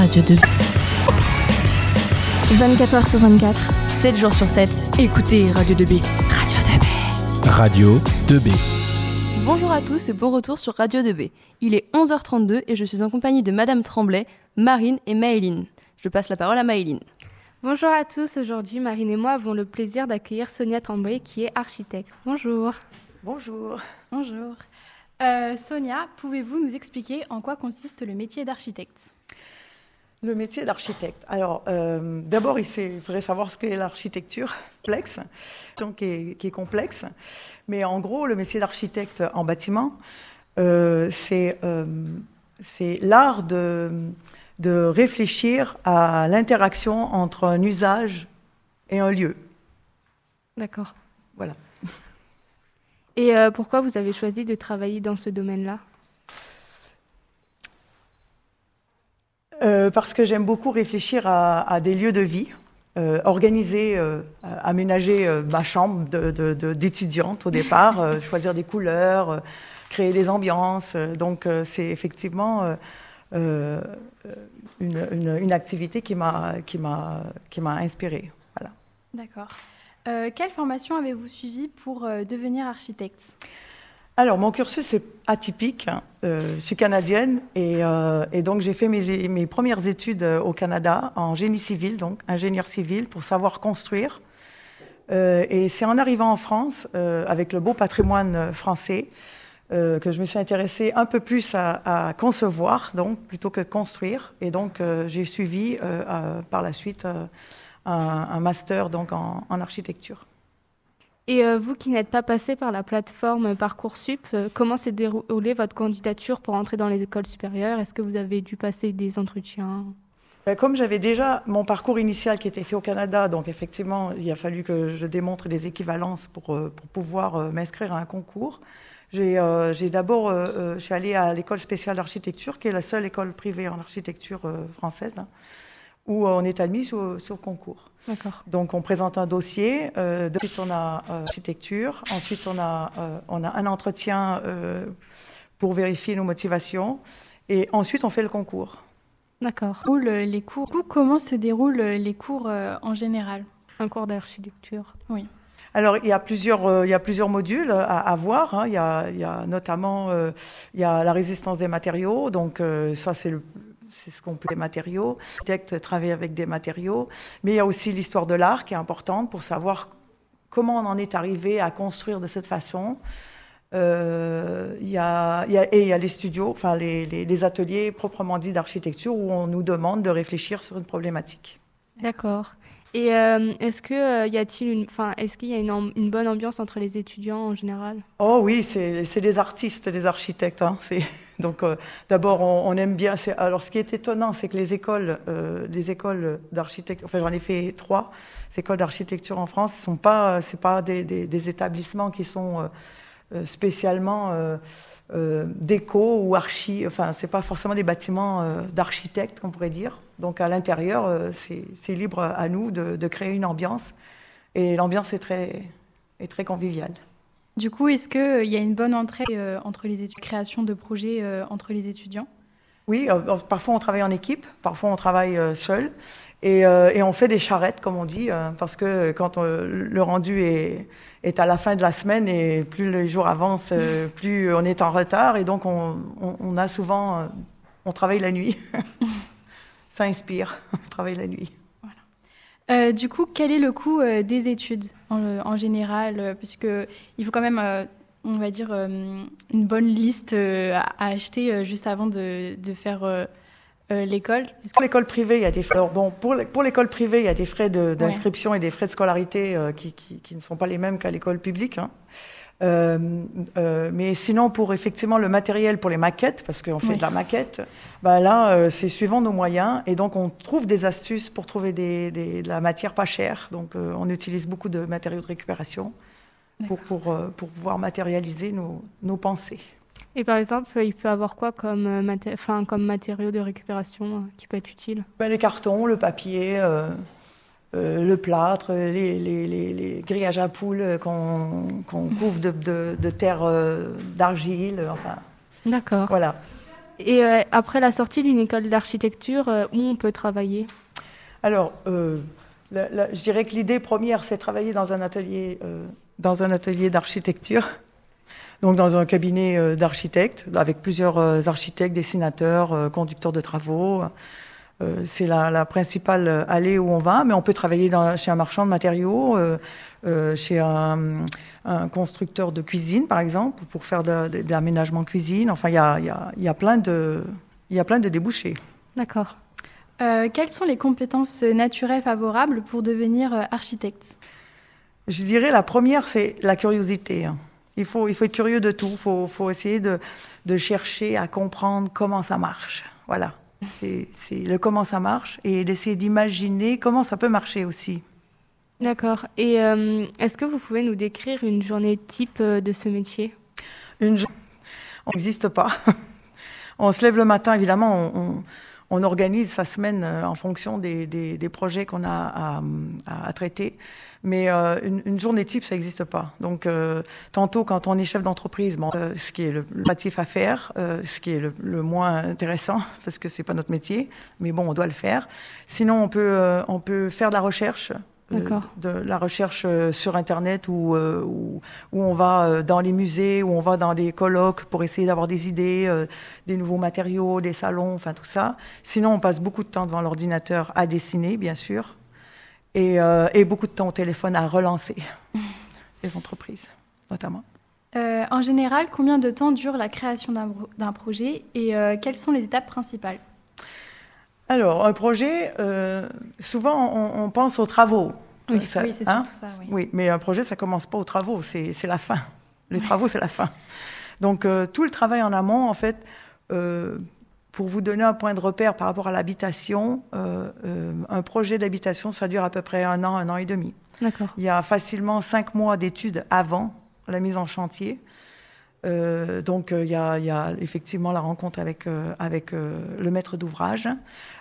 Radio 2. 24h sur 24, 7 jours sur 7. Écoutez Radio 2B. Radio 2B. Radio 2B. Bonjour à tous et bon retour sur Radio 2B. Il est 11h32 et je suis en compagnie de Madame Tremblay, Marine et Maëline. Je passe la parole à Maëline. Bonjour à tous, aujourd'hui Marine et moi avons le plaisir d'accueillir Sonia Tremblay qui est architecte. Bonjour. Bonjour. Bonjour. Euh, Sonia, pouvez-vous nous expliquer en quoi consiste le métier d'architecte? Le métier d'architecte. Alors, euh, d'abord, il faudrait savoir ce qu'est l'architecture complexe, donc qui est, complexe. Mais en gros, le métier d'architecte en bâtiment, euh, c'est l'art de, de réfléchir à l'interaction entre un usage et un lieu. D'accord. Voilà. Et euh, pourquoi vous avez choisi de travailler dans ce domaine-là? Euh, Parce que j'aime beaucoup réfléchir à, des lieux de vie, euh, organiser, aménager ma chambre d'étudiante au départ, choisir des couleurs, créer des ambiances. donc c'est effectivement une, activité qui m'a inspirée. Voilà. D'accord. Euh, quelle formation avez-vous suivie pour euh, devenir architecte? Alors, mon cursus est atypique. Euh, je suis canadienne et, donc j'ai fait mes, premières études au Canada en génie civil, donc ingénieur civil, pour savoir construire. et c'est en arrivant en France, avec le beau patrimoine français, que je me suis intéressée un peu plus à, concevoir, donc plutôt que construire. Et donc j'ai suivi par la suite un, master donc en, architecture. Et euh, vous qui n'êtes pas passé par la plateforme Parcoursup, euh, comment s'est déroulée votre candidature pour entrer dans les écoles supérieures? Est-ce que vous avez dû passer des entretiens? Ben, comme j'avais déjà mon parcours initial qui était fait au Canada, donc effectivement, il a fallu que je démontre des équivalences pour, euh, pour pouvoir m'inscrire à un concours. J'ai d'abord, je suis allée à l'école spéciale d'architecture, qui est la seule école privée en architecture française. Hein où on est admis sur, sur concours. Donc on présente un dossier, euh, ensuite on a euh, architecture, ensuite on a, euh, on a un entretien euh, pour vérifier nos motivations, et ensuite on fait le concours. D'accord. Les cours. Comment se déroulent les cours en général? Un cours d'architecture Oui. Alors, il y a plusieurs, il y a plusieurs modules à, voir. Hein. Il, y a, il, y a, notamment il y a la résistance des matériaux. Donc, ça, c'est le, c'est ce qu'on peut des matériaux. L'architecte travaille avec des matériaux, mais il y a aussi l'histoire de l'art qui est importante pour savoir comment on en est arrivé à construire de cette façon. Euh, il y a, et il y a les studios, enfin les, les, ateliers proprement dits d'architecture où on nous demande de réfléchir sur une problématique. D'accord. Et euh, est-ce que euh, y a-t-il une, enfin, est-ce qu'il y a une, une, bonne ambiance entre les étudiants en général? Oh oui, c'est, des artistes, des architectes. Hein. C'est donc euh, d'abord, on, aime bien. Alors, ce qui est étonnant, c'est que les écoles, euh, les écoles d'architecture, enfin, j'en ai fait trois, ces écoles d'architecture en France, ce sont pas, c'est pas des, établissements qui sont euh, spécialement déco ou archi. Enfin, c'est pas forcément des bâtiments d'architectes, qu'on pourrait dire. Donc, à l'intérieur, c'est libre à nous de, de, créer une ambiance, et l'ambiance est très, est très conviviale. Du coup, est-ce qu'il euh, y a une bonne entrée euh, entre les études, création de projets euh, entre les étudiants? Oui, parfois on travaille en équipe, parfois on travaille seul. Et, on fait des charrettes, comme on dit, parce que quand le rendu est, est, à la fin de la semaine et plus les jours avancent, plus on est en retard. Et donc on a souvent, on travaille la nuit. Ça inspire, on travaille la nuit. Euh, du coup, quel est le coût euh, des études en, général euh, Puisque il faut quand même, on va dire, une bonne liste à, acheter juste avant de, faire l'école. Pour l'école privée, il y a des frais. Alors bon, pour l'école privée, il y a des frais d'inscription et des frais de scolarité qui, ne sont pas les mêmes qu'à l'école publique. Hein. Euh, euh, mais sinon, pour effectivement le matériel pour les maquettes, parce qu'on fait de la maquette, bah là, euh, c'est suivant nos moyens. Et donc, on trouve des astuces pour trouver des, de la matière pas chère. Donc, on utilise beaucoup de matériaux de récupération pour, pour, pour, pouvoir matérialiser nos, nos, pensées. Et par exemple, il peut avoir quoi comme, enfin, comme matériaux de récupération qui peut être utile? Ben, Les cartons, le papier. Euh, le plâtre, les, grillages à poules qu'on couvre de, terre euh, d'argile, enfin. D'accord. Voilà. Et euh, après la sortie d'une école d'architecture, euh, où on peut travailler? Alors, euh, la- la- je dirais que l'idée première, c'est travailler dans un atelier, euh, dans un atelier d'architecture, donc dans un cabinet euh, d'architectes, avec plusieurs euh, architectes, dessinateurs, euh, conducteurs de travaux. Euh, c'est la, la principale euh, allée où on va, mais on peut travailler dans- chez un marchand de matériaux, euh, chez un, un constructeur de cuisine, par exemple, pour faire de, de- de l'aménagement cuisine. Enfin, il y a, il y a- il y a plein de, y a plein de débouchés. D'accord. Quelles sont les compétences naturelles favorables pour devenir architecte? Je dirais la première, c'est la curiosité. hein. Il faut, il faut être curieux de tout. Il faut, faut essayer de, de chercher à comprendre comment ça marche. Voilà. C'est le comment ça marche et d'essayer d'imaginer comment ça peut marcher aussi. D'accord. Et euh, est-ce que vous pouvez nous décrire une journée type euh, de ce métier? Une journée, on n'existe pas. on se lève le matin, évidemment, on, on- on organise sa semaine euh, en fonction des, des- des projets qu'on a à, à- à traiter. Mais euh, une, une journée type, ça n'existe pas. Donc, euh, tantôt, quand on est chef d'entreprise, bon, euh, ce qui est le pratique à faire, euh, ce qui est le, le moins intéressant, parce que c'est pas notre métier, mais bon, on doit le faire. Sinon, on peut, euh, on peut faire de la recherche. Euh, de la recherche euh, sur Internet euh, où, où on va dans les musées, où on va dans les colloques pour essayer d'avoir des idées, des nouveaux matériaux, des salons, enfin tout ça. Sinon, on passe beaucoup de temps devant l'ordinateur à dessiner, bien sûr, et, et beaucoup de temps au téléphone à relancer les entreprises, notamment. Euh, En général, combien de temps dure la création d'un projet et euh, quelles sont les étapes principales? Alors, un projet, euh, souvent on, on pense aux travaux. Oui, Ça- oui, c'est hein? surtout ça. Oui. Oui, mais un projet, ça commence pas aux travaux, c'est la fin. Les travaux, c'est la fin. Donc, euh, tout le travail en amont, en fait, euh, pour vous donner un point de repère par rapport à l'habitation, un projet d'habitation, ça dure à peu près un an, un an et demi. D'accord. Il y a facilement cinq mois d'études avant la mise en chantier. Euh, donc, euh, il, y y a effectivement la rencontre avec, euh, avec euh, le maître d'ouvrage,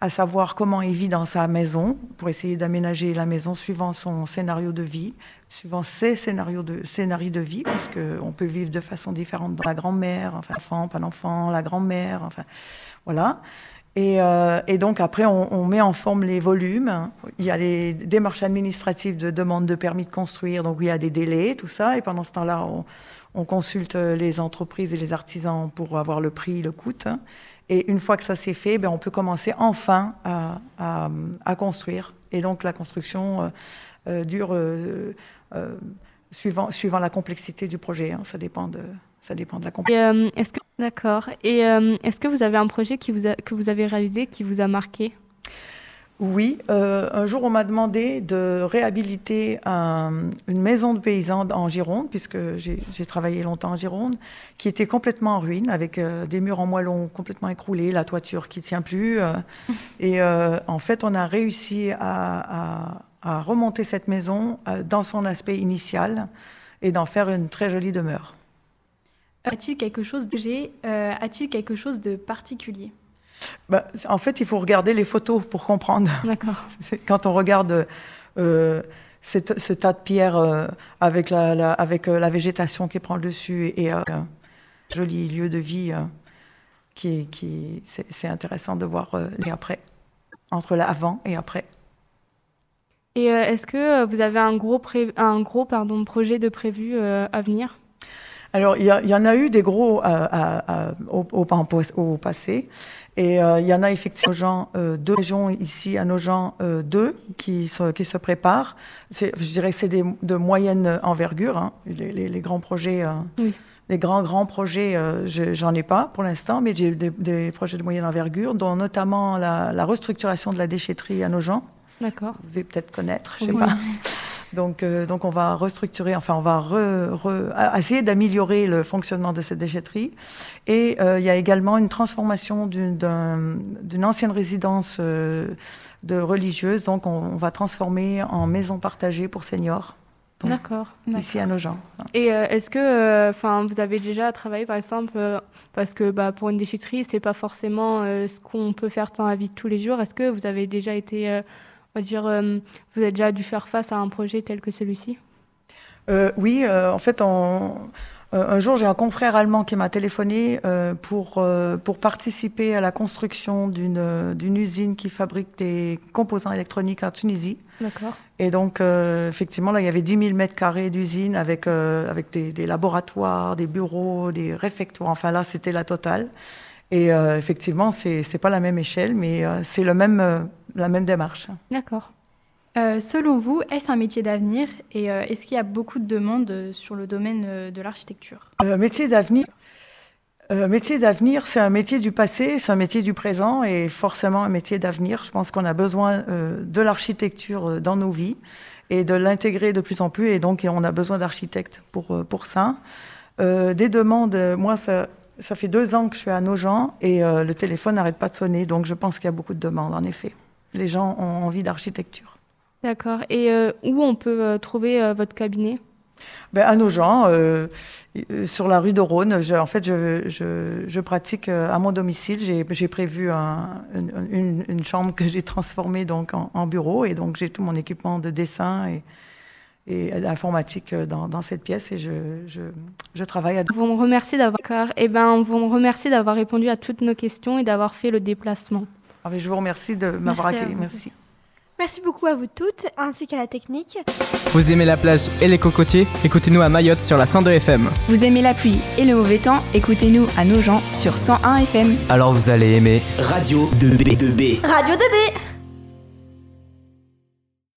à savoir comment il vit dans sa maison, pour essayer d'aménager la maison suivant son scénario de vie, suivant ses scénarios de, scénarios de vie, parce qu'on peut vivre de façon différente la grand-mère, enfin, enfant, pas d'enfant, la grand-mère, enfin, voilà. Et, euh, et donc après, on, on met en forme les volumes. Il y a les démarches administratives de demande de permis de construire, donc il y a des délais, tout ça. Et pendant ce temps-là, on, on consulte les entreprises et les artisans pour avoir le prix, le coût. Et une fois que ça s'est fait, ben, on peut commencer enfin à, à- à construire. Et donc la construction euh, euh, dure euh, euh, suivant, suivant la complexité du projet. hein. Ça dépend de, ça dépend de la complexité. Et, euh, est-ce que d'accord. Et euh, est-ce que vous avez un projet qui vous a- que vous avez réalisé qui vous a marqué? Oui, euh, un jour on m'a demandé de réhabiliter un- une maison de paysans en Gironde, puisque j'ai travaillé longtemps en Gironde, qui était complètement en ruine, avec des murs en moellon complètement écroulés, la toiture qui tient plus. et en fait, on a réussi à, à- à remonter cette maison dans son aspect initial et d'en faire une très jolie demeure. A-t-il quelque chose de j'ai euh, A-t-il quelque chose de particulier? Bah, en fait, il faut regarder les photos pour comprendre. D'accord. Quand on regarde euh, ce tas de pierres euh, avec, la, la- avec euh, la végétation qui prend le dessus et un joli lieu de vie, qui, qui, c'est intéressant de voir les après, entre l'avant et après. Et est-ce que vous avez un gros, pré- un gros pardon, projet de prévu à venir? Alors, il y, en a eu des gros euh, à- à- au, au- pos- au passé. Et euh, il y en a effectivement gens, euh, deux régions ici, à nos gens, euh, deux qui se, qui se préparent. Je dirais que c'est des, de moyenne envergure. hein. Les, les- les grands projets, euh, Oui. les grands, grands projets, euh, je- j'en ai pas pour l'instant, mais j'ai des, des projets de moyenne envergure, dont notamment la, la restructuration de la déchetterie à nos gens. D'accord. Vous devez peut-être connaître, je sais Oui. pas. Donc, euh, donc on va restructurer, enfin on va re- re- à- essayer d'améliorer le fonctionnement de cette déchetterie. Et euh, il y a également une transformation d'une d'un- d'une ancienne résidence euh, de religieuse. Donc on, on va transformer en maison partagée pour seniors D'accord. ici à nos gens. Et euh, est-ce que, enfin, vous avez déjà travaillé, par exemple, euh, parce que bah, pour une déchetterie, c'est pas forcément ce qu'on peut faire dans la vie de tous les jours. Est-ce que vous avez déjà été, va dire, euh, vous avez déjà dû faire face à un projet tel que celui-ci? Euh, oui, euh, en fait, un jour, j'ai un confrère allemand qui m'a téléphoné pour, pour participer à la construction d'une usine qui fabrique des composants électroniques en Tunisie. D'accord. Et donc, effectivement, là, il y avait 10 000 mètres carrés d'usine avec, avec des, des, laboratoires, des bureaux, des réfectoires. Enfin, là, c'était la totale. Et effectivement, c'est n'est pas la même échelle, mais c'est le même, la même démarche. D'accord. Euh, selon vous, est-ce un métier d'avenir et euh, est-ce qu'il y a beaucoup de demandes euh, sur le domaine de l'architecture? Métier d'avenir. métier d'avenir, c'est un métier du passé, c'est un métier du présent et forcément un métier d'avenir. Je pense qu'on a besoin de l'architecture dans nos vies et de l'intégrer de plus en plus et donc on a besoin d'architectes pour, pour ça. des demandes, moi ça, ça fait deux ans que je suis à Nogent et le téléphone n'arrête pas de sonner donc je pense qu'il y a beaucoup de demandes en effet. Les gens ont envie d'architecture. D'accord. Et euh, où on peut euh, trouver euh, votre cabinet? Ben, À Nogent, sur la rue de Rhône. en fait, je, je, pratique à mon domicile. J'ai prévu une, chambre que j'ai transformée donc, en, bureau. Et donc, j'ai tout mon équipement de dessin et, et d'informatique dans, dans, cette pièce. Et je, je, travaille à... Vous remercie d'avoir... Eh ben, on vous remercie d'avoir répondu à toutes nos questions et d'avoir fait le déplacement. Ah, je vous remercie de m'avoir accueilli. Merci. Merci beaucoup à vous toutes, ainsi qu'à la technique. Vous aimez la plage et les cocotiers? Écoutez-nous à Mayotte sur la 102 FM. Vous aimez la pluie et le mauvais temps? Écoutez-nous à Nogent sur 101 FM. Alors vous allez aimer Radio 2B. 2B. Radio 2B.